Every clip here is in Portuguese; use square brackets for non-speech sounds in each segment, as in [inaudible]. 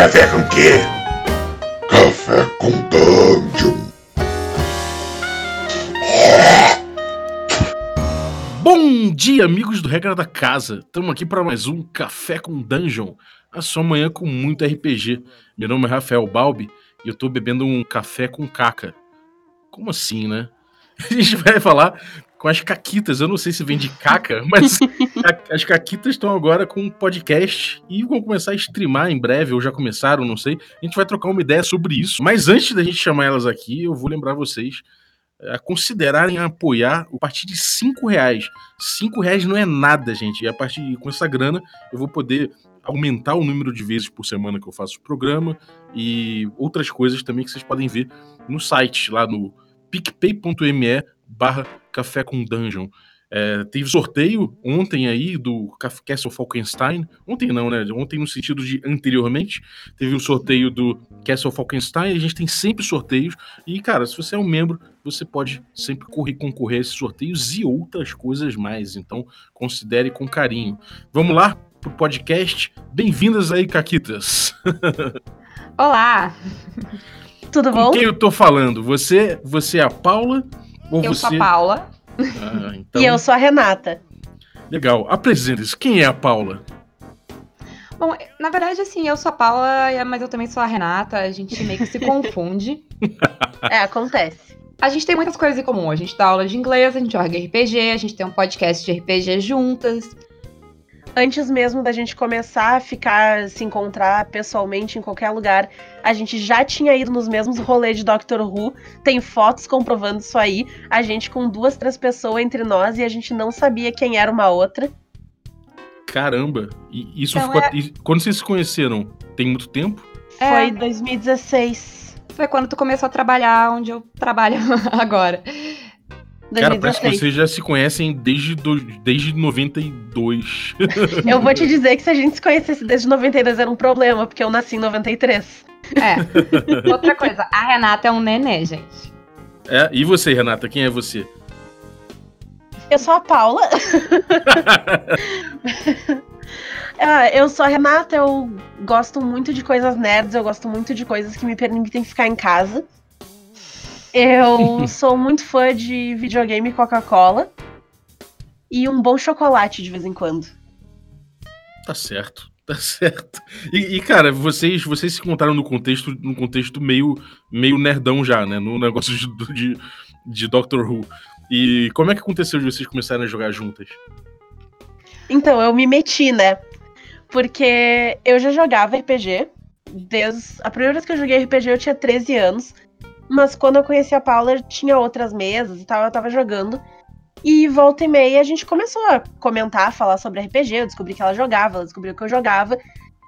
Café com quê? Café com Dungeon. Bom dia, amigos do Regra da Casa. Estamos aqui para mais um Café com Dungeon. A sua manhã com muito RPG. Meu nome é Rafael Balbi e eu tô bebendo um café com caca. Como assim, né? [laughs] A gente vai falar com as caquitas. Eu não sei se vem de caca, [laughs] mas a- as caquitas estão agora com um podcast e vão começar a streamar em breve, ou já começaram, não sei. A gente vai trocar uma ideia sobre isso. Mas antes da gente chamar elas aqui, eu vou lembrar vocês a considerarem apoiar a partir de 5 reais. 5 reais não é nada, gente. E a partir com essa grana eu vou poder aumentar o número de vezes por semana que eu faço o programa e outras coisas também que vocês podem ver no site, lá no picpay.me barra café com dungeon. É, teve sorteio ontem aí do Castle Falkenstein. Ontem não, né? Ontem no sentido de anteriormente. Teve o sorteio do Castle Falkenstein. A gente tem sempre sorteios. E, cara, se você é um membro, você pode sempre correr, concorrer a esses sorteios e outras coisas mais. Então, considere com carinho. Vamos lá pro podcast. Bem-vindas aí, Caquitas. Olá! [laughs] Tudo Com bom? quem eu tô falando? Você, você é a Paula? Ou Eu você... sou a Paula. Ah, [laughs] então, E eu sou a Renata. Legal. Apresenta-se. Quem é a Paula? Bom, na verdade, assim, eu sou a Paula, mas eu também sou a Renata. A gente meio que se [laughs] confunde. [laughs] É, acontece. A gente tem muitas coisas em comum. A gente dá aula de inglês, a gente joga RPG, a gente tem um podcast de RPG juntas. Antes mesmo da gente começar a ficar, se encontrar pessoalmente em qualquer lugar, a gente já tinha ido nos mesmos rolês de Doctor Who. Tem fotos comprovando isso aí. A gente com duas, três pessoas entre nós e a gente não sabia quem era uma outra. Caramba. E isso Então ficou. é- e Quando vocês se conheceram? Tem muito tempo? É. Foi 2016. Foi quando tu começou a trabalhar onde eu trabalho [laughs] agora. Cara, parece que 2016. vocês já se conhecem desde, do, desde 92. [laughs] Eu vou te dizer que se a gente se conhecesse desde 92 era um problema, porque eu nasci em 93. É. [laughs] Outra coisa, a Renata é um nenê, gente. É, e você, Renata? Quem é você? Eu sou a Paula. [laughs] Ah, eu sou a Renata, eu gosto muito de coisas nerds, eu gosto muito de coisas que me permitem ficar em casa. Eu sou muito fã de videogame Coca-Cola. E um bom chocolate de vez em quando. Tá certo. Tá certo. E, e, cara, vocês, vocês se contaram no contexto, no contexto meio, meio nerdão já, né? No negócio de, de, de Doctor Who. E como é que aconteceu de vocês começarem a jogar juntas? Então, eu me meti, né? Porque eu já jogava RPG. Desde... A primeira vez que eu joguei RPG eu tinha 13 anos. Mas quando eu conheci a Paula, tinha outras mesas e tal, eu tava jogando. E volta e meia a gente começou a comentar, falar sobre RPG. Eu descobri que ela jogava, ela descobriu que eu jogava.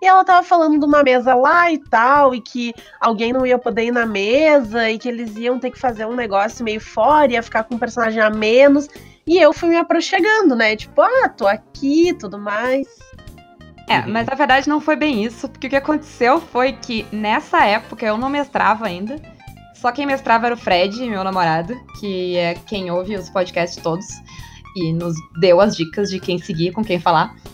E ela tava falando de uma mesa lá e tal, e que alguém não ia poder ir na mesa, e que eles iam ter que fazer um negócio meio fora, ia ficar com um personagem a menos. E eu fui me aproximando, né? Tipo, ah, tô aqui tudo mais. É, mas na verdade não foi bem isso, porque o que aconteceu foi que nessa época eu não mestrava ainda. Só quem mestrava era o Fred, meu namorado, que é quem ouve os podcasts todos e nos deu as dicas de quem seguir, com quem falar. [laughs]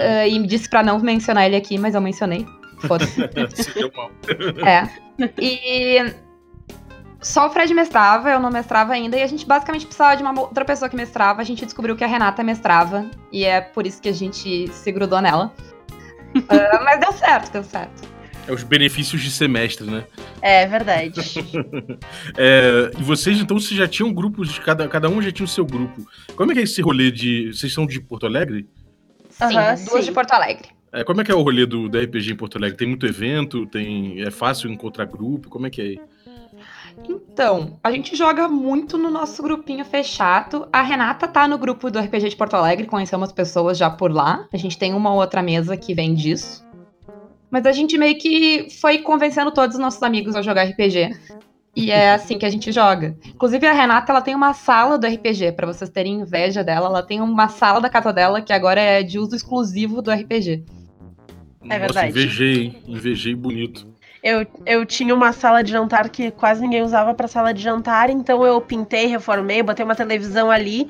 Ah, e me disse pra não mencionar ele aqui, mas eu mencionei. Foda-se. [laughs] É. E só o Fred mestrava, eu não mestrava ainda, e a gente basicamente precisava de uma outra pessoa que mestrava. A gente descobriu que a Renata mestrava, e é por isso que a gente se grudou nela. [laughs] Ah, mas deu certo, deu certo. É os benefícios de semestre, né? É verdade. [laughs] É, e vocês, então, vocês já tinham grupos, cada, cada um já tinha o seu grupo. Como é que é esse rolê de. Vocês são de Porto Alegre? Sim, Aham, duas sim. de Porto Alegre. É, como é que é o rolê do, do RPG em Porto Alegre? Tem muito evento? Tem, é fácil encontrar grupo? Como é que é aí? Então, a gente joga muito no nosso grupinho fechado. A Renata tá no grupo do RPG de Porto Alegre, conheceu umas pessoas já por lá. A gente tem uma outra mesa que vem disso. Mas a gente meio que foi convencendo todos os nossos amigos a jogar RPG. E é assim que a gente joga. Inclusive, a Renata, ela tem uma sala do RPG, pra vocês terem inveja dela. Ela tem uma sala da casa dela que agora é de uso exclusivo do RPG. É Nossa, verdade. invejei, hein? Invejei bonito. Eu, eu tinha uma sala de jantar que quase ninguém usava pra sala de jantar, então eu pintei, reformei, botei uma televisão ali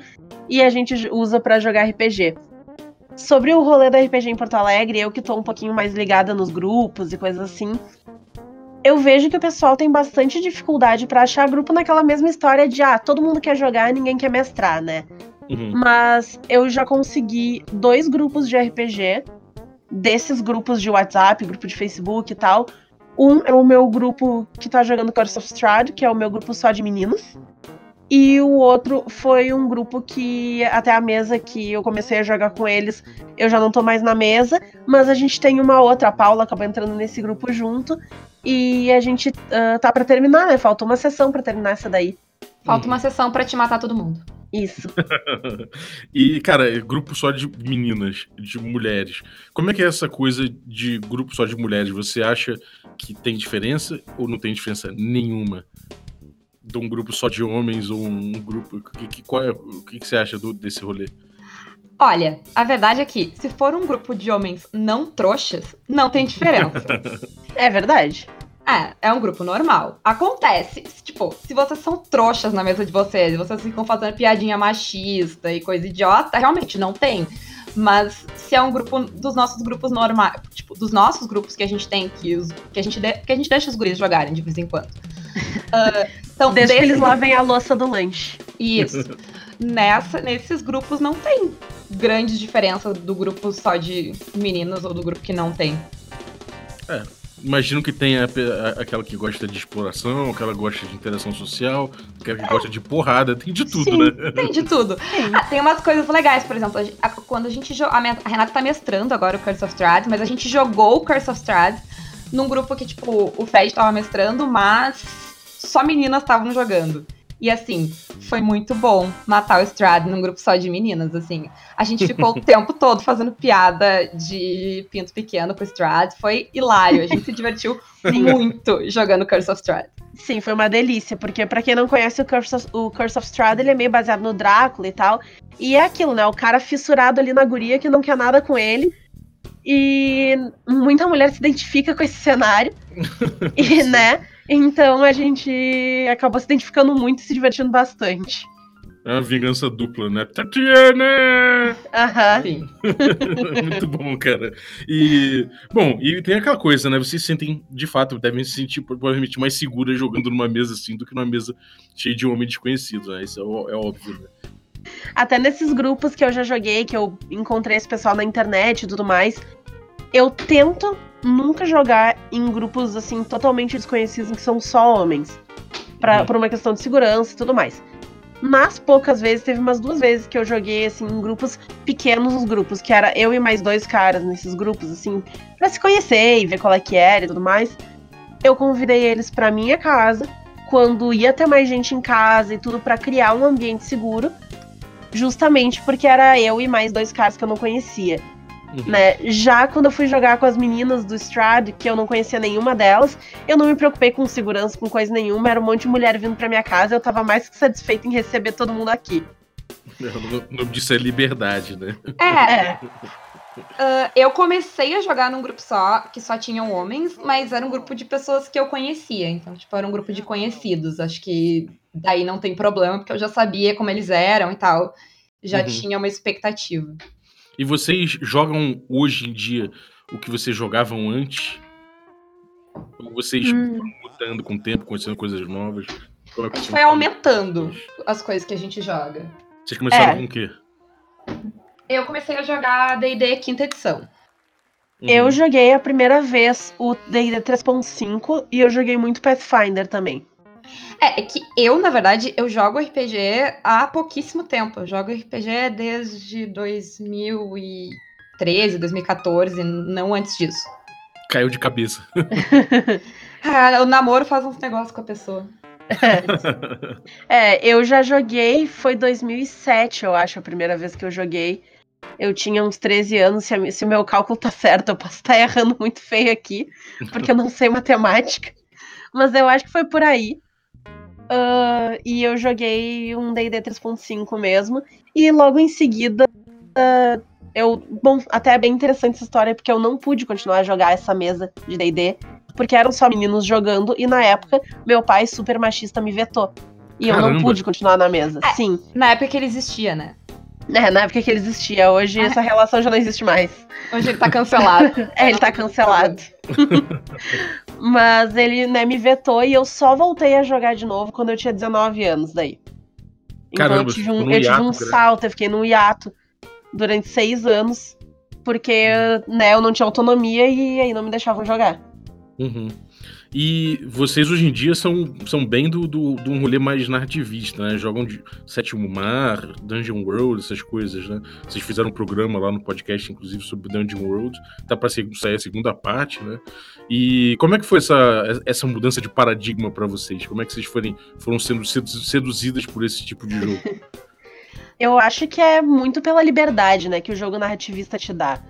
e a gente usa pra jogar RPG. Sobre o rolê da RPG em Porto Alegre, eu que tô um pouquinho mais ligada nos grupos e coisas assim, eu vejo que o pessoal tem bastante dificuldade para achar grupo naquela mesma história de ah, todo mundo quer jogar, ninguém quer mestrar, né? Uhum. Mas eu já consegui dois grupos de RPG, desses grupos de WhatsApp, grupo de Facebook e tal. Um é o meu grupo que tá jogando Curse of Strahd, que é o meu grupo só de meninos. E o outro foi um grupo que, até a mesa que eu comecei a jogar com eles, eu já não tô mais na mesa, mas a gente tem uma outra, a Paula acabou entrando nesse grupo junto, e a gente ah, tá pra terminar, né? Falta uma sessão pra terminar essa daí. Falta uma sessão pra te matar todo mundo. Isso. [laughs] e, cara, é grupo só de meninas, de mulheres. Como é que é essa coisa de grupo só de mulheres? Você acha que tem diferença ou não tem diferença nenhuma? De um grupo só de homens ou um grupo. O que, que- qual é- o que, que você acha do- desse rolê? Olha, a verdade é que, se for um grupo de homens não trouxas, não tem diferença. [laughs] É verdade. É, é um grupo normal. Acontece, se, tipo, se vocês são trouxas na mesa de vocês, e vocês ficam fazendo piadinha machista e coisa idiota, realmente não tem. Mas se é um grupo dos nossos grupos normais, tipo, dos nossos grupos que a gente tem, que, os, que, a, gente de- que a gente deixa os guris jogarem de vez em quando. [laughs] Ah, então, Desde que eles lavem a louça do lanche. Isso. [laughs] Nessa, nesses grupos não tem grande diferença do grupo só de meninos ou do grupo que não tem. Imagino que tem a pe- a- aquela que gosta de exploração, aquela que gosta de interação social, aquela que gosta de porrada, tem de tudo, Sim. né? Tem de tudo. [laughs] Ah, tem umas coisas legais, por exemplo, a a- quando a gente a, minha- a Renata tá mestrando agora o Curse of Strahd, mas a gente jogou o Curse of Strahd num grupo que, tipo, o Fed tava mestrando, mas só meninas estavam jogando. E assim, foi muito bom matar o Strahd num grupo só de meninas, assim. A gente ficou o [laughs] tempo todo fazendo piada de pinto pequeno com o Strahd, foi hilário, a gente se divertiu muito jogando Curse of Strahd. Sim, foi uma delícia, porque pra quem não conhece o Curse of, o Curse of Strahd, ele é meio baseado no Drácula e tal. E é aquilo, né? O cara fissurado ali na guria que não quer nada com ele. E muita mulher se identifica com esse cenário. [laughs] e, né? Então a gente acabou se identificando muito e se divertindo bastante. É uma vingança dupla, né? Tatiana! Aham. Sim. [laughs] Muito bom, cara. E, bom, e tem aquela coisa, né? Vocês se sentem, de fato, devem se sentir provavelmente mais seguras jogando numa mesa assim do que numa mesa cheia de homens desconhecidos, né? Isso é, é óbvio, né? Até nesses grupos que eu já joguei, que eu encontrei esse pessoal na internet e tudo mais, eu tento nunca jogar em grupos assim totalmente desconhecidos que são só homens. Pra, Uhum. Por uma questão de segurança e tudo mais. Mas poucas vezes, teve umas duas vezes que eu joguei assim em grupos pequenos, os grupos, que era eu e mais dois caras nesses grupos, assim, pra se conhecer e ver qual é que era e tudo mais. Eu convidei eles pra minha casa, quando ia ter mais gente em casa e tudo pra criar um ambiente seguro justamente porque era eu e mais dois caras que eu não conhecia, Uhum. né? Já quando eu fui jogar com as meninas do Strad, que eu não conhecia nenhuma delas, eu não me preocupei com segurança, com coisa nenhuma, era um monte de mulher vindo pra minha casa, eu tava mais que satisfeita em receber todo mundo aqui. O nome disso é liberdade, né? É, [laughs] Ah, eu comecei a jogar num grupo só, que só tinham homens, mas era um grupo de pessoas que eu conhecia. Então, tipo, era um grupo de conhecidos. Acho que daí não tem problema, porque eu já sabia como eles eram e tal. Já Uhum. tinha uma expectativa. E vocês jogam hoje em dia o que vocês jogavam antes? Ou vocês Hum. foram mudando com o tempo, conhecendo coisas novas? Como é que A gente foi aumentando as coisas que a gente joga. Vocês começaram É. com o quê? Eu comecei a jogar D&D quinta edição. Uhum. eu joguei a primeira vez o D&D 3.5 e eu joguei muito Pathfinder também. É, é que eu, na verdade, eu jogo RPG há pouquíssimo tempo. Eu jogo RPG desde 2013, 2014, não antes disso. Caiu de cabeça. [laughs] Ah, o namoro faz uns negócios com a pessoa. [laughs] É, eu já joguei, foi 2007, eu acho, a primeira vez que eu joguei. Eu tinha uns 13 anos, se, a se o meu cálculo tá certo, eu posso estar errando muito feio aqui, porque eu não sei matemática. Mas eu acho que foi por aí. Ah, e eu joguei um D&D 3.5 mesmo. E logo em seguida, ah, eu... Bom, até é bem interessante essa história, porque eu não pude continuar a jogar essa mesa de D&D, porque eram só meninos jogando, e na época, meu pai, super machista, me vetou. E eu não Caramba. pude continuar na mesa. É. Sim. Na época que ele existia, né? É, na época que ele existia. Hoje Ah. essa relação já não existe mais. Hoje ele tá cancelado. [laughs] É, ele tá cancelado. [laughs] Mas ele, né, me vetou e eu só voltei a jogar de novo quando eu tinha 19 anos daí. Então Caramba, eu tive um, eu tive hiato um grande. salto, eu fiquei num hiato durante seis anos, porque, né, eu não tinha autonomia e aí não me deixavam jogar. Uhum. E vocês hoje em dia são, são bem do, do, do um rolê mais narrativista, né? Jogam de Sétimo Mar, Dungeon World, essas coisas, né? Vocês fizeram um programa lá no podcast, inclusive, sobre Dungeon World. Tá pra se- sair a segunda parte, né? E como é que foi essa, essa mudança de paradigma pra vocês? Como é que vocês forem, foram sendo sedu- seduzidas por esse tipo de jogo? [laughs] Eu acho que é muito pela liberdade, né, que o jogo narrativista te dá.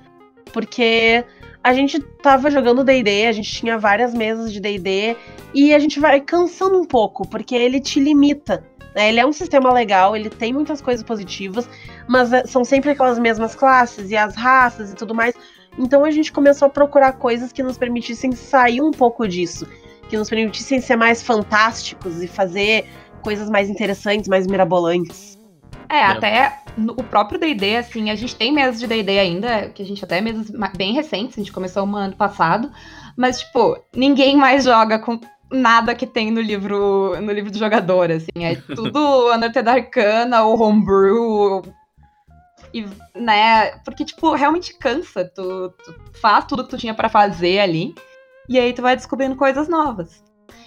Porque a gente tava jogando D&D, a gente tinha várias mesas de D&D, e a gente vai cansando um pouco, porque ele te limita. né? Ele é um sistema legal, ele tem muitas coisas positivas, mas é, são sempre aquelas mesmas classes e as raças e tudo mais. Então a gente começou a procurar coisas que nos permitissem sair um pouco disso, que nos permitissem ser mais fantásticos e fazer coisas mais interessantes, mais mirabolantes. É, até no- o próprio D&D, assim, a gente tem mesas de D&D ainda, que a gente até mesas ma- bem recentes, a gente começou um ano passado, mas, tipo, ninguém mais joga com nada que tem no livro no livro do jogador, assim, é [laughs] tudo Undertale Arcana ou Homebrew, e, né, porque, tipo, realmente cansa, tu, tu faz tudo que tu tinha pra fazer ali, e aí tu vai descobrindo coisas novas.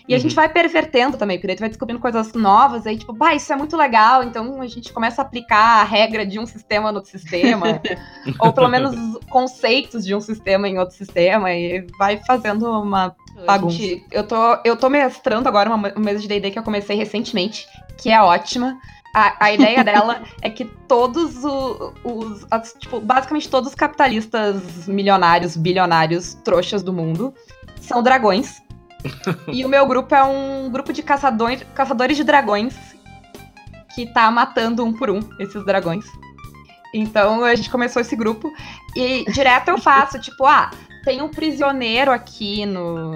E a Uhum. gente vai pervertendo também, porque daí tu vai descobrindo coisas novas, aí tipo, bah, isso é muito legal, então a gente começa a aplicar a regra de um sistema no outro sistema, [laughs] ou pelo menos os conceitos de um sistema em outro sistema, e vai fazendo uma bagunça. Gente, eu, tô, eu tô mestrando agora uma, uma mesa de D&D que eu comecei recentemente, que é ótima. A, a ideia [laughs] dela é que todos o- os, as- tipo, basicamente todos os capitalistas milionários, bilionários, trouxas do mundo são dragões. E o meu grupo é um grupo de caçadores, caçadores de dragões que tá matando um por um esses dragões. Então a gente começou esse grupo e direto eu faço, tipo, ah, tem um prisioneiro aqui no.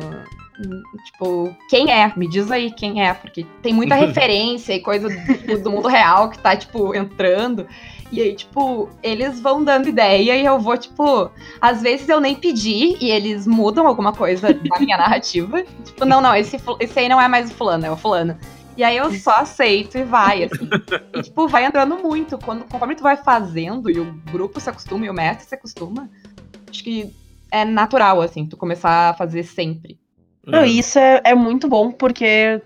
Tipo, quem é? Me diz aí quem é, porque tem muita [laughs] referência e coisa do, do mundo real que tá, tipo, entrando. E aí, tipo, eles vão dando ideia e eu vou, tipo, às vezes eu nem pedi e eles mudam alguma coisa [laughs] da minha narrativa. Tipo, não, não, esse, esse aí não é mais o fulano, é o fulano. E aí eu só aceito e vai, assim. E, tipo, vai entrando muito. Quando, conforme tu vai fazendo e o grupo se acostuma e o mestre se acostuma, acho que é natural, assim, tu começar a fazer sempre. Não, e isso é, é muito bom, porque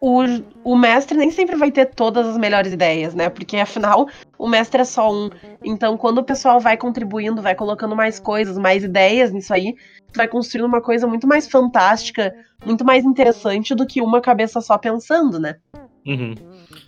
o, o mestre nem sempre vai ter todas as melhores ideias, né? Porque afinal, o mestre é só um. Então, quando o pessoal vai contribuindo, vai colocando mais coisas, mais ideias nisso aí, tu vai construindo uma coisa muito mais fantástica, muito mais interessante do que uma cabeça só pensando, né? Uhum.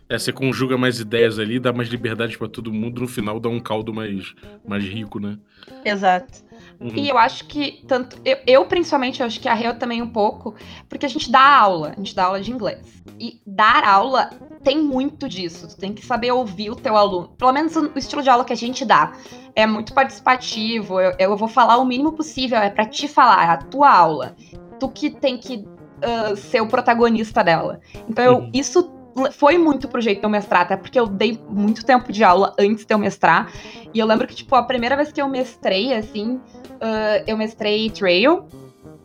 É, você conjuga mais ideias ali, dá mais liberdade pra todo mundo, no final dá um caldo mais, mais rico, né? Exato. Uhum. E eu acho que, tanto. Eu, eu, principalmente, eu acho que a Reu também um pouco, porque a gente dá aula, a gente dá aula de inglês. E dar aula tem muito disso. Tu tem que saber ouvir o teu aluno. Pelo menos o estilo de aula que a gente dá. É muito participativo. Eu, eu vou falar o mínimo possível, é pra te falar, é a tua aula. Tu que tem que uh, ser o protagonista dela. Então, eu, Uhum. isso foi muito pro jeito de eu mestrar, até porque eu dei muito tempo de aula antes de eu mestrar. E eu lembro que, tipo, a primeira vez que eu mestrei, assim, uh, eu mestrei Trail,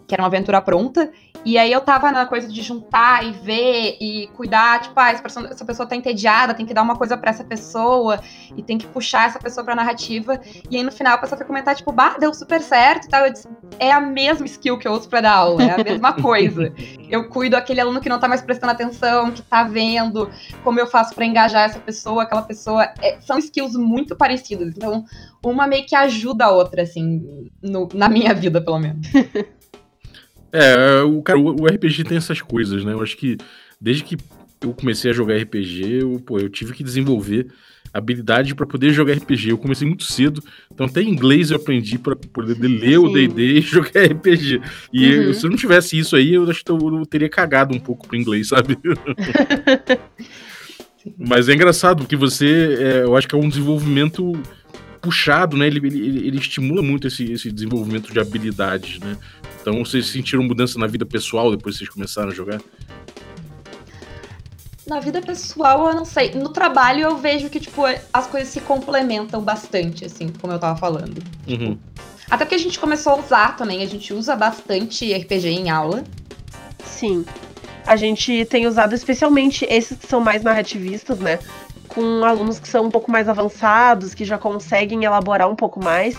que era uma aventura pronta. E aí eu tava na coisa de juntar e ver e cuidar, tipo, ah, essa pessoa, essa pessoa tá entediada, tem que dar uma coisa pra essa pessoa e tem que puxar essa pessoa pra narrativa. E aí no final a pessoa foi comentar, tipo, bah, deu super certo e tal. Eu disse, é a mesma skill que eu uso pra dar aula, é a mesma [laughs] coisa. Eu cuido aquele aluno que não tá mais prestando atenção, que tá vendo como eu faço pra engajar essa pessoa, aquela pessoa. É, são skills muito parecidas. Então, uma meio que ajuda a outra, assim, no- na minha vida, pelo menos. [laughs] É, o, cara, o, o RPG tem essas coisas, né? Eu acho que desde que eu comecei a jogar RPG, eu, pô, eu tive que desenvolver habilidade pra poder jogar RPG. Eu comecei muito cedo, então até inglês eu aprendi pra poder ler o Sim. D&D e [laughs] jogar RPG. E Uhum. eu- se eu não tivesse isso aí, eu acho que eu, eu teria cagado um pouco pro inglês, sabe? [laughs] Mas é engraçado, porque você, é, eu acho que é um desenvolvimento puxado, né? Ele, ele, ele estimula muito esse, esse desenvolvimento de habilidades, né? Então vocês sentiram mudança na vida pessoal depois que vocês começaram a jogar? Na vida pessoal, eu não sei. No trabalho, eu vejo que, tipo, as coisas se complementam bastante, assim, como eu tava falando. Uhum. Até porque a gente começou a usar também, a gente usa bastante RPG em aula. Sim. A gente tem usado especialmente esses que são mais narrativistas, né? Com alunos que são um pouco mais avançados, que já conseguem elaborar um pouco mais.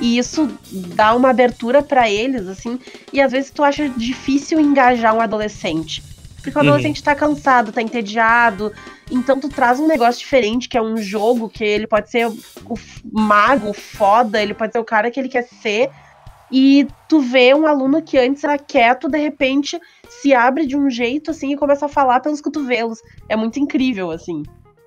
E isso dá uma abertura para eles, assim. E às vezes tu acha difícil engajar um adolescente. Porque o Uhum. adolescente tá cansado, tá entediado. Então tu traz um negócio diferente, que é um jogo, que ele pode ser o mago, o foda, ele pode ser o cara que ele quer ser. E tu vê um aluno que antes era quieto, de repente se abre de um jeito assim e começa a falar pelos cotovelos. É muito incrível, assim.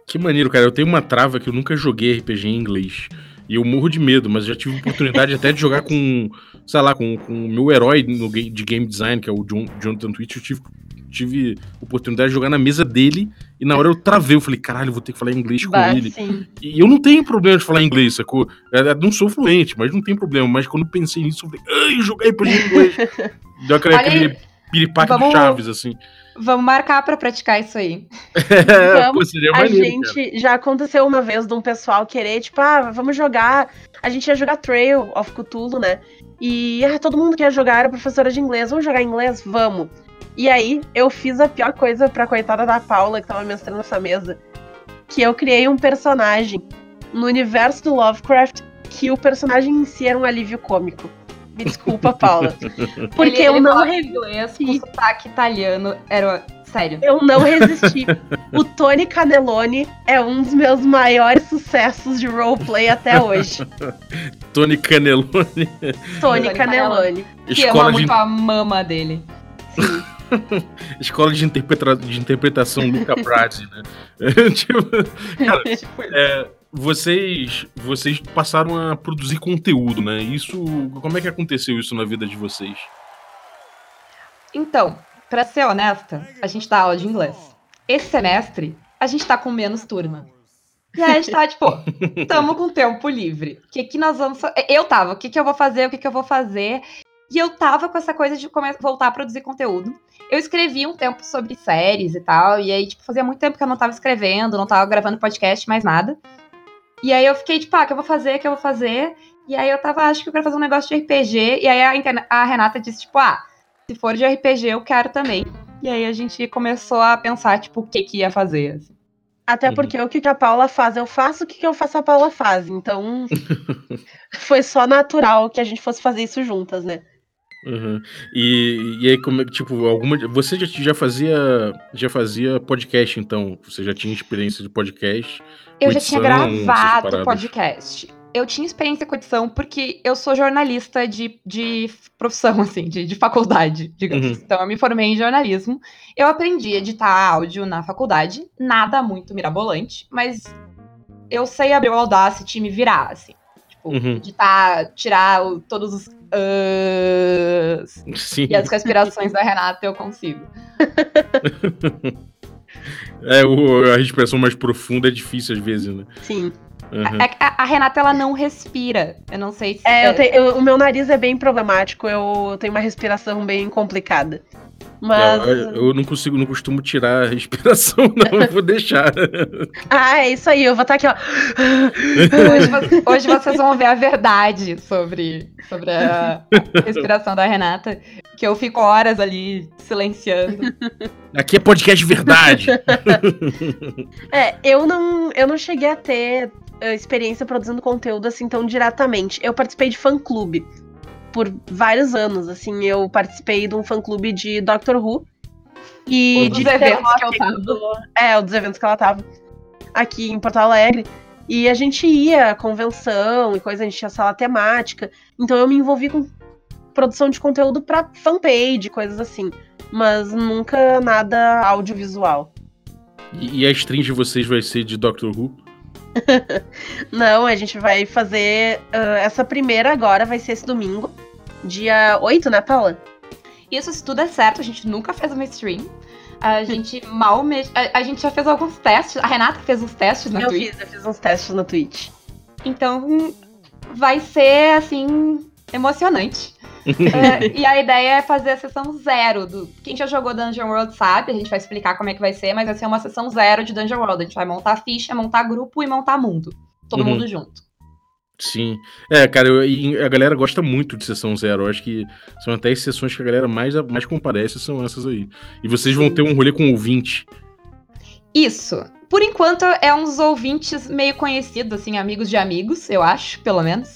Que maneiro, cara. Eu tenho uma trava que eu nunca joguei RPG em inglês. E eu morro de medo, mas já tive oportunidade até de jogar com, sei lá, com, com o meu herói no, de game design, que é o John, Jonathan Twitch. Eu tive, tive oportunidade de jogar na mesa dele e na hora eu travei. Eu falei, caralho, vou ter que falar inglês com Bah, ele. sim. E eu não tenho problema de falar inglês, sacou? Eu eu não sou fluente, mas não tem problema. Mas quando eu pensei nisso, eu falei, ai, eu joguei em inglês. [laughs] Deu aquele, aquele piripaque Vamos- do Chaves, assim. Vamos marcar pra praticar isso aí. [laughs] É, Vamos. pô, seria A maneiro, cara. gente já aconteceu uma vez de um pessoal querer, tipo, ah, vamos jogar. A gente ia jogar Trail of Cthulhu, né? E ah, todo mundo quer jogar, era professora de inglês, vamos jogar inglês? Vamos. E aí, eu fiz a pior coisa pra coitada da Paula, que tava mestrando essa mesa. Que eu criei um personagem no universo do Lovecraft que o personagem em si era um alívio cômico. Me desculpa, Paula. [laughs] Porque Ele- eu ele não falava re- inglês com sotaque italiano. Era. Sério. Eu não resisti. o Tony Canelone é um dos meus maiores sucessos de roleplay até hoje. [laughs] Tony Canelone, Tony Canelone. Que ama escola de, muito a mama dele. Sim. [laughs] escola de, interpreta- de interpretação Luca Brasi, né? tipo, cara, Tipo, é, vocês, vocês passaram a produzir conteúdo, né? Isso, como é que aconteceu isso na vida de vocês? Então, pra ser honesta, a gente dá aula de inglês. Esse semestre, a gente tá com menos turma. E aí a gente tá, tipo, [laughs] tamo com tempo livre. O que que nós vamos Eu tava, o que que eu vou fazer, o que que eu vou fazer. E eu tava com essa coisa de voltar a produzir conteúdo. Eu escrevi um tempo sobre séries e tal, e aí, tipo, fazia muito tempo que eu não tava escrevendo, não tava gravando podcast, mais nada. E aí eu fiquei, tipo, ah, o que eu vou fazer, o que eu vou fazer? E aí eu tava, acho que eu quero fazer um negócio de RPG. E aí a, interna- a Renata disse, tipo, ah, se for de RPG, eu quero também. E aí a gente começou a pensar, tipo, o que que ia fazer. assim. Até Uhum. porque o que que a Paula faz, eu faço, o que que eu faço, a Paula faz. Então, [laughs] foi só natural que a gente fosse fazer isso juntas, né? Uhum. E, e aí, como é tipo, alguma. Você já, já fazia. Já fazia podcast, então? Você já tinha experiência de podcast? Eu já tinha gravado podcast. Eu tinha experiência com edição porque eu sou jornalista de, de profissão, [laughs] assim, de, de faculdade, digamos. Uhum. Então eu me formei em jornalismo. Eu aprendi a editar áudio na faculdade, nada muito mirabolante, mas eu sei abrir o Audacity e me virar, assim. Tipo, Uhum. editar, tirar o- todos os. Ahs Sim. e as respirações da Renata eu consigo. [laughs] É, o- a respiração mais profunda é difícil às vezes, né? Sim. Uhum. É que a, a Renata, ela não respira. Eu não sei se. É, eu te- eu- o meu nariz é bem problemático, eu tenho uma respiração bem complicada. Mas. Eu, eu não consigo, não costumo tirar a respiração, [laughs] não, eu vou deixar. Ah, é isso aí, eu vou estar aqui, ó. Hoje, hoje vocês vão ver a verdade sobre, sobre a respiração da Renata. Que eu fico horas ali silenciando. Aqui é podcast de verdade. [laughs] É, eu não, eu não cheguei a ter eh, experiência produzindo conteúdo assim tão diretamente. Eu participei de fã-clube por vários anos, assim, eu participei de um fã-clube de Doctor Who e Um dos de eventos que eu Sherlock, É, um dos eventos que ela tava aqui em Porto Alegre. E a gente ia à convenção e coisa, a gente tinha sala temática. Então eu me envolvi com produção de conteúdo pra fanpage, coisas assim. Mas nunca nada audiovisual. E, e a stream de vocês vai ser de Doctor Who? [laughs] Não, a gente vai fazer. ah, essa primeira agora vai ser esse domingo. Dia 8, né, Paula? Isso, se tudo é certo, a gente nunca fez uma stream. A gente [laughs] mal mexe. A, a gente já fez alguns testes. A Renata fez uns testes na eu Twitch. fiz, eu fiz uns testes na Twitch. Então vai ser assim emocionante. É, e a ideia é fazer a sessão zero. Do... Quem já jogou Dungeon World sabe, a gente vai explicar como é que vai ser, mas vai ser uma sessão zero de Dungeon World. A gente vai montar ficha, montar grupo e montar mundo. Todo Uhum. mundo junto. Sim. É, cara, eu- a galera gosta muito de sessão zero. Eu acho que são até as sessões que a galera mais, mais comparece, são essas aí. E vocês vão ter um rolê com ouvinte. Isso. Por enquanto, é uns ouvintes meio conhecidos, assim, amigos de amigos, eu acho, pelo menos.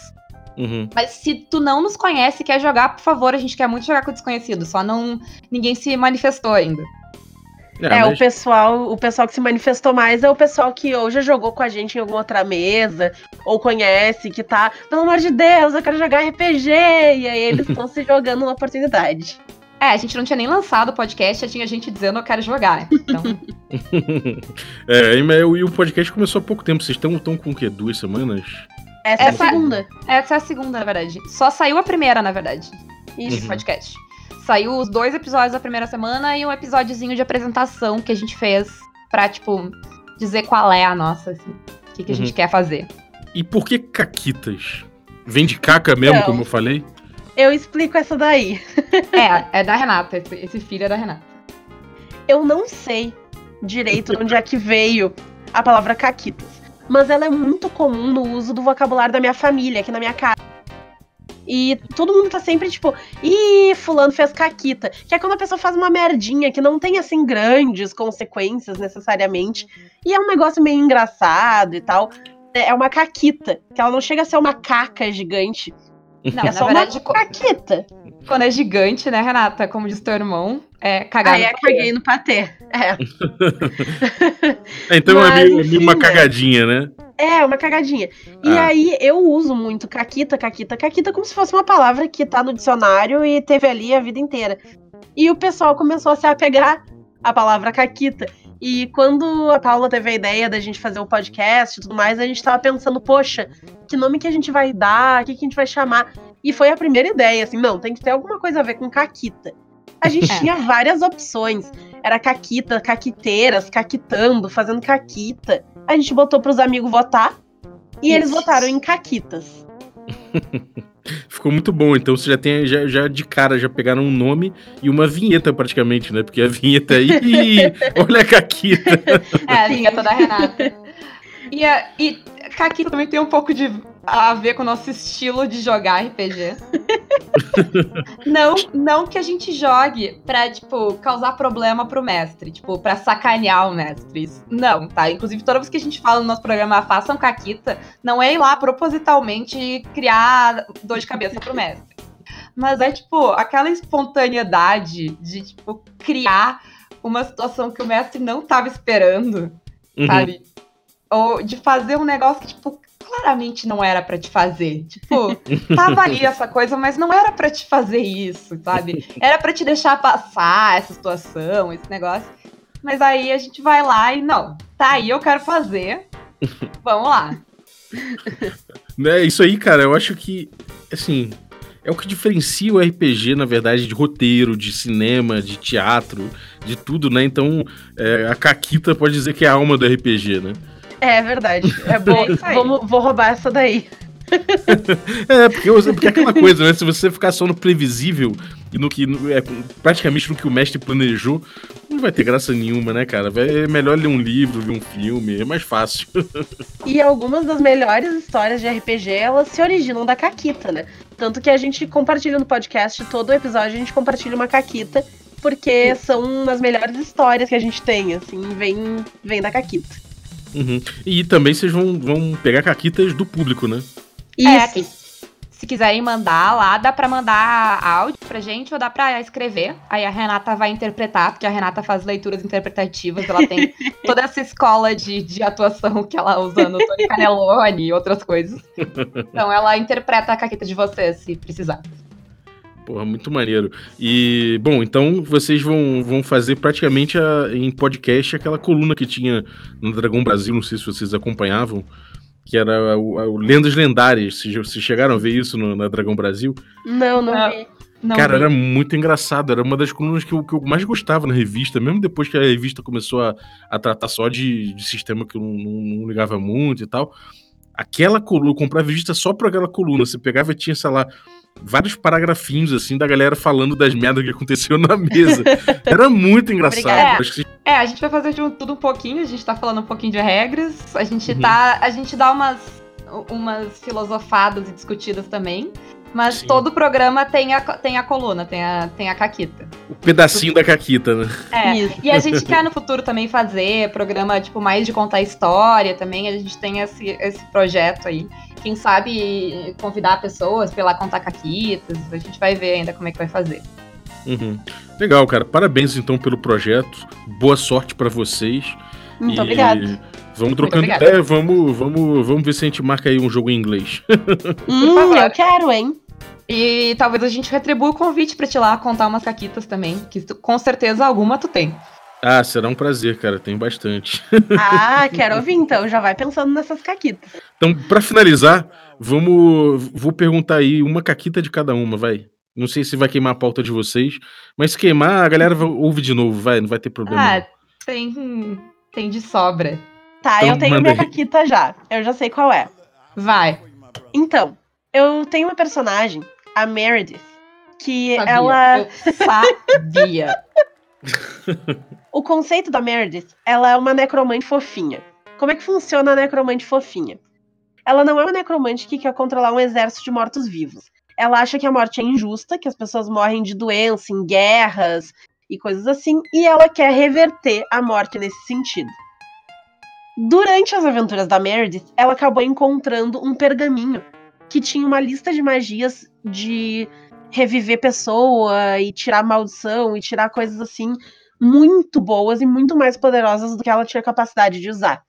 Uhum. Mas se tu não nos conhece e quer jogar, por favor, a gente quer muito jogar com desconhecido. Só não. Ninguém se manifestou ainda. É, o mas- pessoal, o pessoal que se manifestou mais é o pessoal que ou já jogou com a gente em alguma outra mesa, ou conhece, que tá, pelo amor de Deus, eu quero jogar RPG, e aí eles estão se jogando na oportunidade. É, a gente não tinha nem lançado o podcast, já tinha gente dizendo eu quero jogar. Então, [laughs] é, e o- e o podcast começou há pouco tempo. Vocês estão tão com o quê? Duas semanas? Essa, é Essa- a segunda. essa é a segunda, na verdade. Só saiu a primeira, na verdade, Isso. esse podcast. Saiu os dois episódios da primeira semana e um episódiozinho de apresentação que a gente fez pra, tipo, dizer qual é a nossa, assim. O que, que a gente Uhum. quer fazer. E por que caquitas? Vem de caca mesmo, Não. como eu falei? Eu explico essa daí. [laughs] É, é da Renata. Esse, esse filho é da Renata. Eu não sei direito [laughs] onde é que veio a palavra caquitas, mas ela é muito comum no uso do vocabulário da minha família, aqui na minha casa. E todo mundo tá sempre tipo, ih, fulano fez caquita. Que é quando a pessoa faz uma merdinha que não tem, assim, grandes consequências necessariamente. E é um negócio meio engraçado e tal. É uma caquita, que ela não chega a ser uma caca gigante. Não, é na só verdade, uma caquita. quando é gigante, né, Renata? Como diz teu irmão, é cagar. Aí no é caguei no patê. É. [laughs] É, então é Mas, meio, enfim, uma cagadinha, né? É, uma cagadinha. E Ah. aí eu uso muito caquita, caquita, caquita como se fosse uma palavra que tá no dicionário e teve ali a vida inteira. E o pessoal começou a se apegar à palavra caquita. E quando a Paula teve a ideia da gente fazer o podcast e tudo mais, a gente tava pensando, poxa, que nome que a gente vai dar? O que, que a gente vai chamar? E foi a primeira ideia, assim, não, tem que ter alguma coisa a ver com caquita. A gente É. tinha várias opções. Era caquita, caquiteiras, caquitando, fazendo caquita. A gente botou pros amigos votar e eles Isso. votaram em caquitas. [laughs] Ficou muito bom. Então você já tem já, já de cara já pegaram um nome e uma vinheta praticamente, né? Porque a vinheta aí, [laughs] olha a caquita. É, a vinheta da Renata. E, a, e Caquita também tem um pouco de a ver com o nosso estilo de jogar RPG. [laughs] não, não que a gente jogue pra, tipo, causar problema pro mestre, tipo, pra sacanear o mestre. Não, tá? Inclusive, toda vez que a gente fala no nosso programa façam Caquita, não é ir lá propositalmente criar dor de cabeça pro mestre. Mas é, tipo, aquela espontaneidade de, tipo, criar uma situação que o mestre não tava esperando Uhum. sabe? Ou de fazer um negócio que, tipo, claramente não era pra te fazer. Tipo, tava ali essa coisa, mas não era pra te fazer isso, sabe? Era pra te deixar passar essa situação, esse negócio. Mas aí a gente vai lá e não, tá aí, eu quero fazer. Vamos lá. Né, isso aí, cara, eu acho que, assim, é o que diferencia o RPG, na verdade, de roteiro, de cinema, de teatro, de tudo, né? Então, é, a Caquita pode dizer que é a alma do RPG, né? É verdade. É bom. [laughs] É. Vamos, vou roubar essa daí. [laughs] É, porque, porque é aquela coisa, né? Se você ficar só no previsível e no que. no- é, praticamente no que o mestre planejou, não vai ter graça nenhuma, né, cara? É melhor ler um livro, ver um filme, é mais fácil. [laughs] E algumas das melhores histórias de RPG, elas se originam da Caquita, né? Tanto que a gente compartilha no podcast, todo episódio a gente compartilha uma Caquita, porque são as melhores histórias que a gente tem, assim, vem, vem da Caquita. Uhum. E também vocês vão, vão pegar caquitas do público, né? É, Isso. que- se quiserem mandar lá, dá pra mandar áudio pra gente ou dá pra escrever. Aí a Renata vai interpretar, porque a Renata faz leituras interpretativas, ela tem [laughs] toda essa escola de, de atuação que ela usa no Tony Canelone e outras coisas. [laughs] Então ela interpreta a caqueta de vocês, se precisar. Porra, muito maneiro. E, bom, então vocês vão, vão fazer praticamente a- em podcast aquela coluna que tinha no Dragão Brasil, não sei se vocês acompanhavam, que era o, o Lendas Lendárias. Vocês, vocês chegaram a ver isso no, na Dragão Brasil? Não, não Ah. vi. Não Cara, vi. era muito engraçado. Era uma das colunas que eu, que eu mais gostava na revista, mesmo depois que a revista começou a, a tratar só de, de sistema que eu não, não- não ligava muito e tal. aquela coluna, eu comprava revista só pra aquela coluna. Você pegava e tinha, sei lá, vários paragrafinhos, assim, da galera falando das merdas que aconteceu na mesa. [laughs] Era muito engraçado. Que É, a gente vai fazer de tudo um pouquinho, a gente tá falando um pouquinho de regras, a gente Uhum. tá. A gente dá umas, umas filosofadas e discutidas também. Mas Sim. todo programa tem a, tem a coluna, tem a, tem a caquita. o pedacinho da caquita, né? É. [laughs] Isso. E a gente quer no futuro também fazer programa, tipo, mais de contar história também. A gente tem esse, esse projeto aí. Quem sabe convidar pessoas pra ir lá contar caquitas. A gente vai ver ainda como é que vai fazer. Uhum. Legal, cara. Parabéns então pelo projeto. Boa sorte pra vocês. Muito E obrigada. Vamos trocando ideia, vamos, vamos, vamos ver se a gente marca aí um jogo em inglês. [laughs] Hum, eu quero, hein? E talvez a gente retribua o convite pra te ir lá contar umas caquitas também. Que tu- com certeza alguma tu tem. Ah, será um prazer, cara. Tem bastante. [laughs] Ah, quero ouvir então. Já vai pensando nessas caquitas. Então, pra finalizar, vamos. Vou perguntar aí uma caquita de cada uma, vai. Não sei se vai queimar a pauta de vocês, mas se queimar, a galera ouve de novo, vai, não vai ter problema. Ah, não. tem, tem de sobra. Tá, Então eu tenho minha aí. caquita já. Eu já sei qual é. Vai. Então, eu tenho uma personagem, a Meredith, que Sabia. ela. Eu sabia. [laughs] [laughs] O conceito da Meredith, ela é uma necromante fofinha. Como é que funciona a necromante fofinha? Ela não é uma necromante que quer controlar um exército de mortos-vivos. Ela acha que a morte é injusta, que as pessoas morrem de doença, em guerras e coisas assim, e ela quer reverter a morte nesse sentido. Durante as aventuras da Meredith, ela acabou encontrando um pergaminho que tinha uma lista de magias de reviver pessoa e tirar maldição e tirar coisas assim muito boas e muito mais poderosas do que ela tinha capacidade de usar.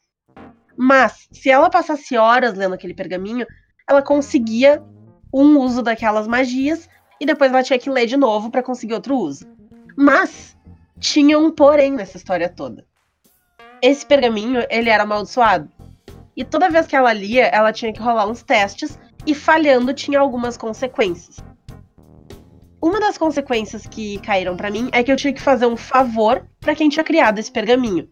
Mas, se ela passasse horas lendo aquele pergaminho, ela conseguia um uso daquelas magias e depois ela tinha que ler de novo para conseguir outro uso. Mas tinha um porém nessa história toda. Esse pergaminho, ele era amaldiçoado. E toda vez que ela lia, ela tinha que rolar uns testes e falhando tinha algumas consequências. Uma das consequências que caíram pra mim é que eu tinha que fazer um favor pra quem tinha criado esse pergaminho.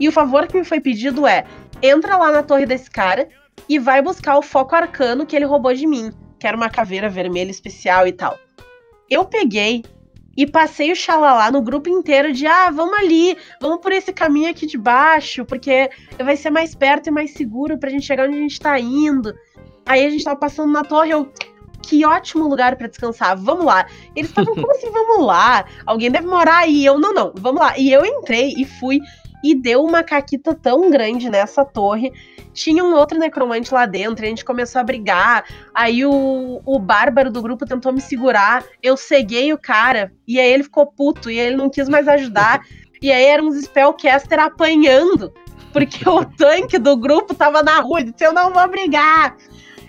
E o favor que me foi pedido é: entra lá na torre desse cara e vai buscar o foco arcano que ele roubou de mim, que era uma caveira vermelha especial e tal. Eu peguei e passei o xalalá no grupo inteiro de: ah, vamos ali, vamos por esse caminho aqui de baixo, porque vai ser mais perto e mais seguro pra gente chegar onde a gente tá indo. Aí a gente tava passando na torre, eu. Que ótimo lugar pra descansar, vamos lá. Eles estavam, [laughs] como assim, vamos lá? Alguém deve morar aí. Eu, não, não, vamos lá. E eu entrei e fui e deu uma caquita tão grande nessa torre. Tinha um outro necromante lá dentro, e a gente começou a brigar. Aí o, o bárbaro do grupo tentou me segurar. Eu ceguei o cara, e aí ele ficou puto, e ele não quis mais ajudar. [laughs] e aí eram uns spellcaster apanhando, porque o [laughs] tanque do grupo tava na rua. Ele disse: Eu não vou brigar.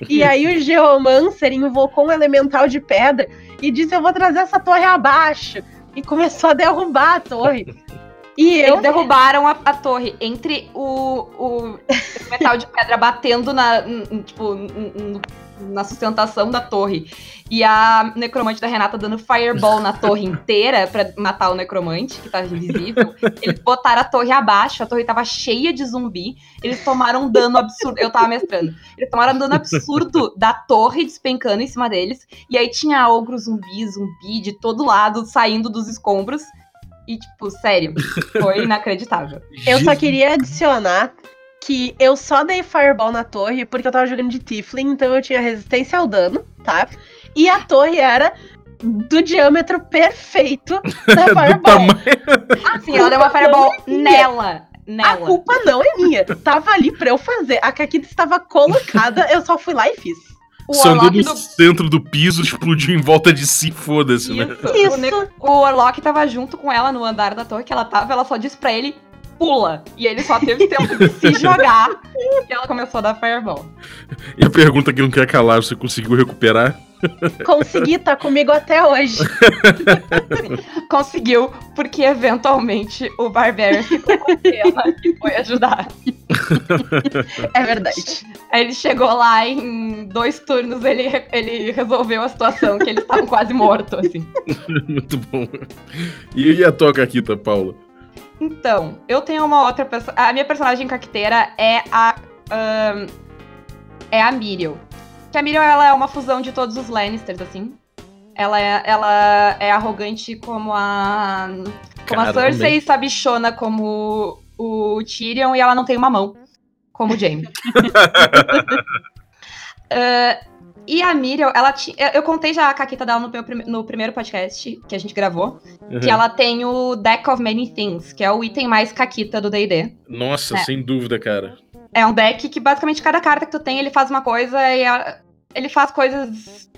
E aí o Geomancer invocou um elemental de pedra e disse: Eu vou trazer essa torre abaixo. E começou a derrubar a torre. E eu Eles derrubaram a, a torre entre o, o metal de pedra batendo na, tipo, n- n- na sustentação da torre. E a necromante da Renata dando fireball na torre inteira pra matar o necromante, que tava invisível. Eles botaram a torre abaixo, a torre tava cheia de zumbi. Eles tomaram um dano absurdo. Eu tava mestrando. Eles tomaram um dano absurdo da torre despencando em cima deles. E aí tinha ogro zumbi, zumbi de todo lado saindo dos escombros. E, tipo, sério, foi inacreditável. Eu só queria adicionar que eu só dei Fireball na torre porque eu tava jogando de Tiflin, então eu tinha resistência ao dano, tá? E a torre era do diâmetro perfeito [laughs] da Fireball. tamanho. Assim, ela deu uma fireball nela. A Nela. culpa não é minha. Tava ali pra eu fazer. A Kakita estava colocada, eu só fui lá e fiz. O Você andou no do. centro do piso, explodiu em volta de si, foda-se, né? Isso. Isso. O, ne- o Orlock tava junto com ela no andar da torre que ela tava, ela só disse pra ele, pula. E ele só teve tempo de se [laughs] jogar. E ela começou a dar fireball. E a pergunta que não quer calar, você conseguiu recuperar? Consegui, tá comigo até hoje. [laughs] Conseguiu, porque eventualmente o Barbarian ficou com pena e foi ajudar. É verdade. Aí ele chegou lá em dois turnos, ele, ele resolveu a situação, que eles estavam quase mortos, assim. [laughs] Muito bom. E, e a tua caquita, Paula? Então, eu tenho uma outra pessoa. A minha personagem caqueteira é a. ahn, é a Miriel. Que a Miriel ela é uma fusão de todos os Lannisters, assim. Ela é, ela é arrogante como a. Como Caramba, a Cersei, sabichona como o Tyrion, e ela não tem uma mão, como o Jaime. [laughs] Ah, e a Miriel, ela tinha. Eu, contei já a caquita dela no, meu no primeiro podcast que a gente gravou. Uhum. Que ela tem o Deck of Many Things, que é o item mais caquita do DD. Nossa, É. sem dúvida, cara. É um deck que basicamente cada carta que tu tem, ele faz uma coisa e a- ele faz coisas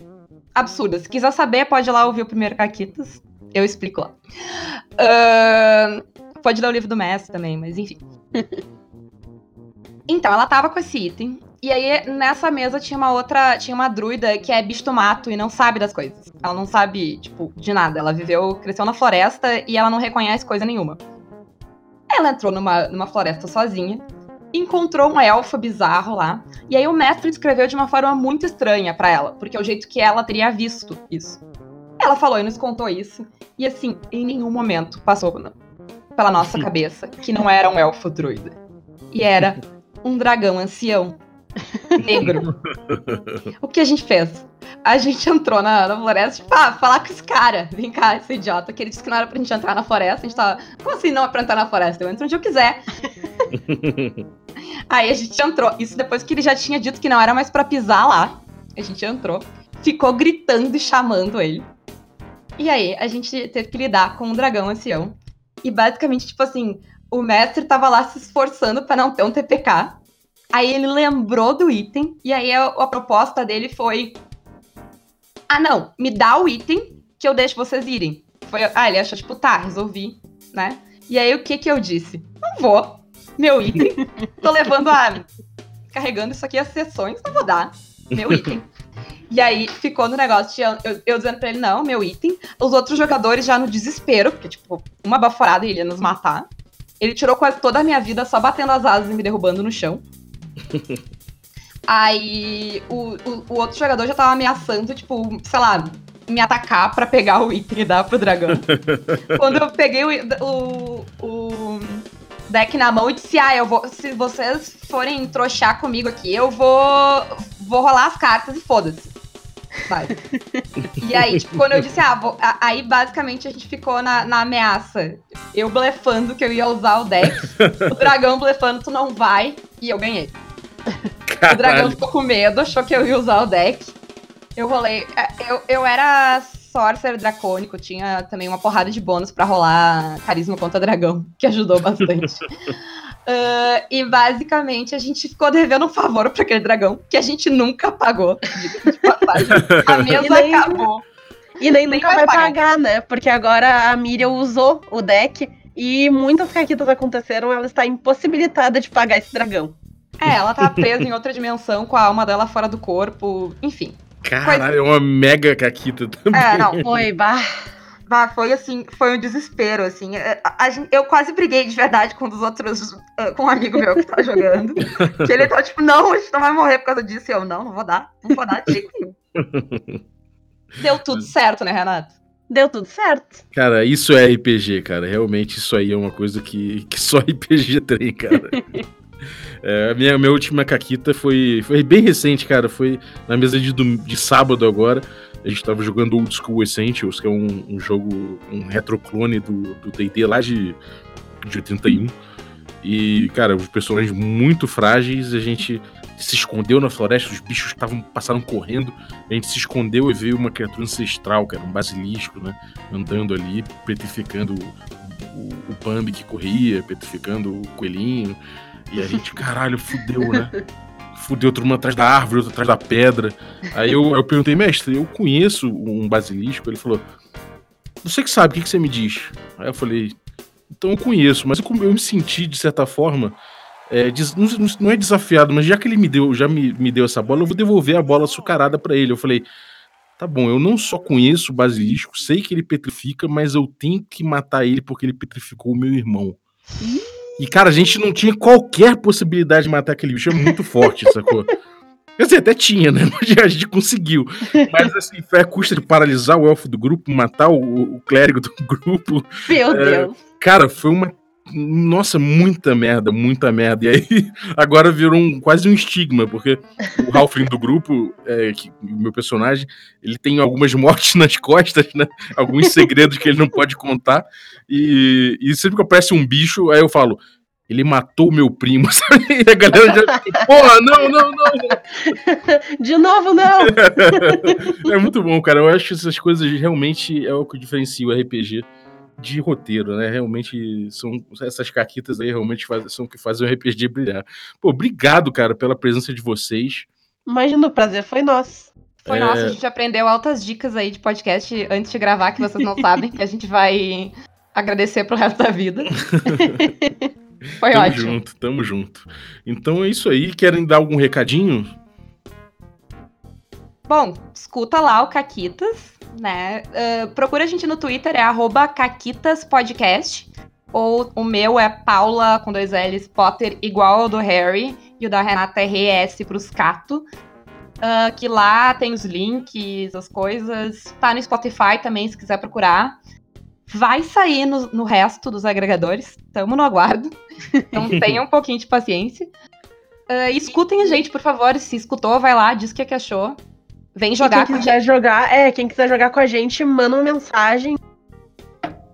absurdas. Se quiser saber, pode ir lá ouvir o primeiro Caquitas. Eu explico lá. Ahn, pode ler o livro do mestre também, mas enfim. [laughs] então, ela tava com esse item. E aí, nessa mesa, tinha uma outra. Tinha uma druida que é bicho do mato e não sabe das coisas. Ela não sabe, tipo, de nada. Ela viveu, cresceu na floresta e ela não reconhece coisa nenhuma. Ela entrou numa, numa floresta sozinha encontrou um elfo bizarro lá. E aí o mestre descreveu de uma forma muito estranha pra ela, porque é o jeito que ela teria visto isso. Ela falou e nos contou isso. E assim, em nenhum momento passou pela nossa [laughs] cabeça que não era um elfo druida. E era um dragão ancião negro. o que a gente fez? A gente entrou na, na floresta, tipo, ah, falar com esse cara. Vem cá, esse idiota, que ele disse que não era pra gente entrar na floresta. A gente tava, como assim não é pra entrar na floresta? Eu entro onde eu quiser. [laughs] Aí a gente entrou. Isso depois que ele já tinha dito que não era mais pra pisar lá. A gente entrou, ficou gritando e chamando ele. E aí a gente teve que lidar com um dragão ancião. E basicamente, tipo assim, o mestre tava lá se esforçando pra não ter um TPK. Aí ele lembrou do item. E aí a, a proposta dele foi: Ah, não, me dá o item que eu deixo vocês irem. Foi, ah, ele achou, tipo, tá, resolvi, né? E aí o que que eu disse? Não vou. Meu item. Tô levando a. Carregando isso aqui as sessões, não vou dar. Meu item. E aí ficou no negócio, de eu, eu- eu dizendo pra ele, não, meu item. Os outros jogadores já no desespero, porque, tipo, uma baforada ele ia nos matar. Ele tirou quase toda a minha vida só batendo as asas e me derrubando no chão. Aí o, o, o outro jogador já tava ameaçando, tipo, sei lá, me atacar pra pegar o item e dar pro dragão. [laughs] Quando eu peguei o, o, o deck na mão e disse, ah, eu vou. Se vocês forem trouxar comigo aqui, eu vou. Vou rolar as cartas e foda-se. E aí, tipo, quando eu disse, ah, vou- aí basicamente a gente ficou na, na ameaça. Eu blefando que eu ia usar o deck, o dragão blefando, tu não vai, e eu ganhei. O dragão Caralho. ficou com medo, achou que eu ia usar o deck. Eu rolei. é, Eu, eu era Sorcerer Dracônico, tinha também uma porrada de bônus pra rolar Carisma contra Dragão, que ajudou bastante. [laughs] Ah, e basicamente a gente ficou devendo um favor pra aquele dragão, que a gente nunca pagou. de passagem. A [laughs] mesa E nem- acabou. E nem Nem nunca vai vai pagar. pagar, né? Porque agora a Miriam usou o deck e muitas caquitas aconteceram, ela está impossibilitada de pagar esse dragão. É, ela tá presa em outra dimensão com a alma dela fora do corpo, enfim. Caralho, é uma mega caquita também. É, não, Foi, bah. Ah, foi assim, foi um desespero, assim. É, a- a eu quase briguei de verdade com um dos outros, ah, com um amigo meu que tá jogando. que ele tava tipo, não, a gente não vai morrer por causa disso. E eu, não, não vou dar, não vou dar de jeito nenhum. Deu tudo certo, né, Renato? Deu tudo certo. Cara, isso é RPG, cara. Realmente isso aí é uma coisa que, que só RPG tem, cara. [laughs] É, minha, minha última caquita foi, foi bem recente, cara. Foi na mesa de, de sábado agora. A gente tava jogando Old School Essentials, que é um, um jogo, um retroclone do do D&D lá de, de 81. E, cara, os personagens muito frágeis, a gente se escondeu na floresta, os bichos estavam passaram correndo, a gente se escondeu e veio uma criatura ancestral, cara, um basilisco, né? andando ali, petrificando o, o, o Bambi que corria, petrificando o coelhinho. E a gente, caralho, fudeu, né? [laughs] Fudeu todo atrás da árvore, outro atrás da pedra. Aí eu, eu perguntei, mestre, eu conheço um basilisco. Ele falou, você que sabe, o que, que você me diz? Aí eu falei, então eu conheço, mas eu, eu me senti, de certa forma, é, des- não, não é desafiado, mas já que ele me deu, já me, me deu essa bola, eu vou devolver a bola açucarada pra ele. Eu falei, Tá bom, eu não só conheço o basilisco, sei que ele petrifica, mas eu tenho que matar ele porque ele petrificou o meu irmão. E, cara, a gente não tinha qualquer possibilidade de matar aquele bicho, é muito forte, [laughs] sacou? Quer dizer, até tinha, né? [laughs] Mas a gente conseguiu. Mas, assim, foi a custa de paralisar o elfo do grupo, matar o, o clérigo do [laughs] grupo. Meu É, Deus. Cara, foi uma, nossa, muita merda, muita merda. E aí, [laughs] agora virou um, quase um estigma, porque o Halfling do grupo, é, que, meu personagem, ele tem algumas mortes [laughs] nas costas, né? Alguns segredos que ele não pode contar. E, e sempre que aparece um bicho, aí eu falo, ele matou meu primo, [laughs] sabe? E a galera já. Porra, não, não, não! De novo, não! é muito bom, cara. Eu acho que essas coisas realmente é o que diferencia o RPG de roteiro, né? Realmente são essas caquitas aí realmente faz, são o que fazem o RPG [laughs] brilhar. Pô, obrigado, cara, pela presença de vocês. Imagina, o prazer foi nosso. Foi é... nosso, a gente aprendeu altas dicas aí de podcast antes de gravar que vocês não sabem, que a gente vai agradecer pro resto da vida. [laughs] foi tamo ótimo. junto, tamo junto. Então é isso aí. Querem dar algum recadinho? Bom, escuta lá o Caquitas, né? Uh, procura a gente no Twitter, é arroba caquitaspodcast. Ou o meu é Paula com dois L's, Potter, igual ao do Harry. E o da Renata é RS pros Cato. Uh, que lá tem os links, as coisas. Tá no Spotify também, se quiser procurar. Vai sair no, no resto dos agregadores. Tamo no aguardo. Então [laughs] tenha um pouquinho de paciência. Uh, escutem a gente, por favor. Se escutou, vai lá, diz o que, que achou. Vem jogar e quem quiser jogar, é, quem quiser jogar com a gente, manda uma mensagem,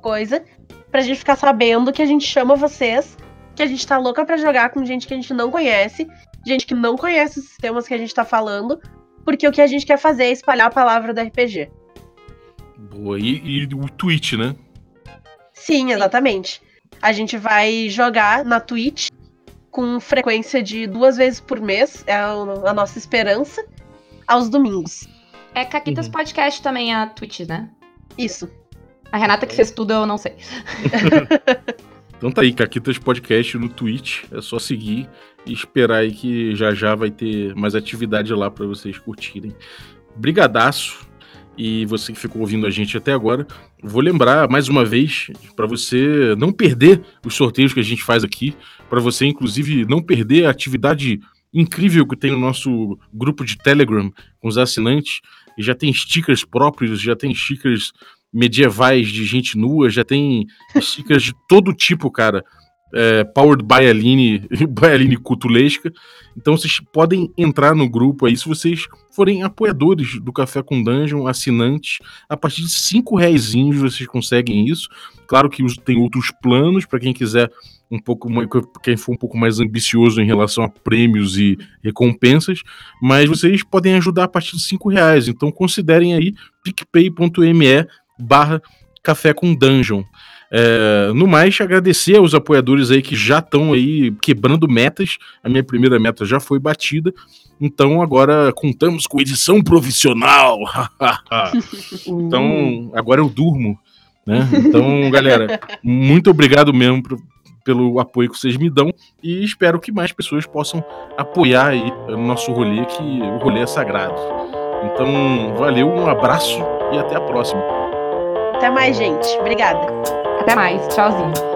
coisa, pra gente ficar sabendo que a gente chama vocês, que a gente tá louca pra jogar com gente que a gente não conhece, gente que não conhece os sistemas que a gente tá falando, porque o que a gente quer fazer é espalhar a palavra do RPG. Boa, e, e o Twitch, né? Sim, exatamente. A gente vai jogar na Twitch com frequência de duas vezes por mês, é a nossa esperança aos domingos. É Caquitas uhum. Podcast também a Twitch, né? Isso. A Renata que fez tudo, eu não sei. [laughs] então tá aí, Caquitas Podcast no Twitch. É só seguir e esperar aí que já já vai ter mais atividade lá para vocês curtirem. Brigadaço. E você que ficou ouvindo a gente até agora, vou lembrar mais uma vez para você não perder os sorteios que a gente faz aqui, para você inclusive não perder a atividade incrível que tem no nosso grupo de Telegram com os assinantes. E já tem stickers próprios, já tem stickers medievais de gente nua, já tem stickers de [laughs] todo tipo, cara. É, powered by Aline, [laughs] by Aline Cutulesca. Então vocês podem entrar no grupo aí se vocês forem apoiadores do Café com Dungeon, assinantes. A partir de 5 reais vocês conseguem isso. Claro que tem outros planos para quem quiser um pouco quem for um pouco mais ambicioso em relação a prêmios e recompensas, mas vocês podem ajudar a partir de cinco reais. Então considerem aí picpay.me barra café com dungeon. É, no mais, agradecer aos apoiadores aí que já estão aí quebrando metas. A minha primeira meta já foi batida. Então agora contamos com edição profissional. [laughs] então agora eu durmo. Né? Então, galera, muito obrigado mesmo pelo apoio que vocês me dão e espero que mais pessoas possam apoiar aí o nosso rolê, que o rolê é sagrado. Então, valeu, um abraço e até a próxima. Até mais, gente. Obrigada. Até mais. Tchauzinho.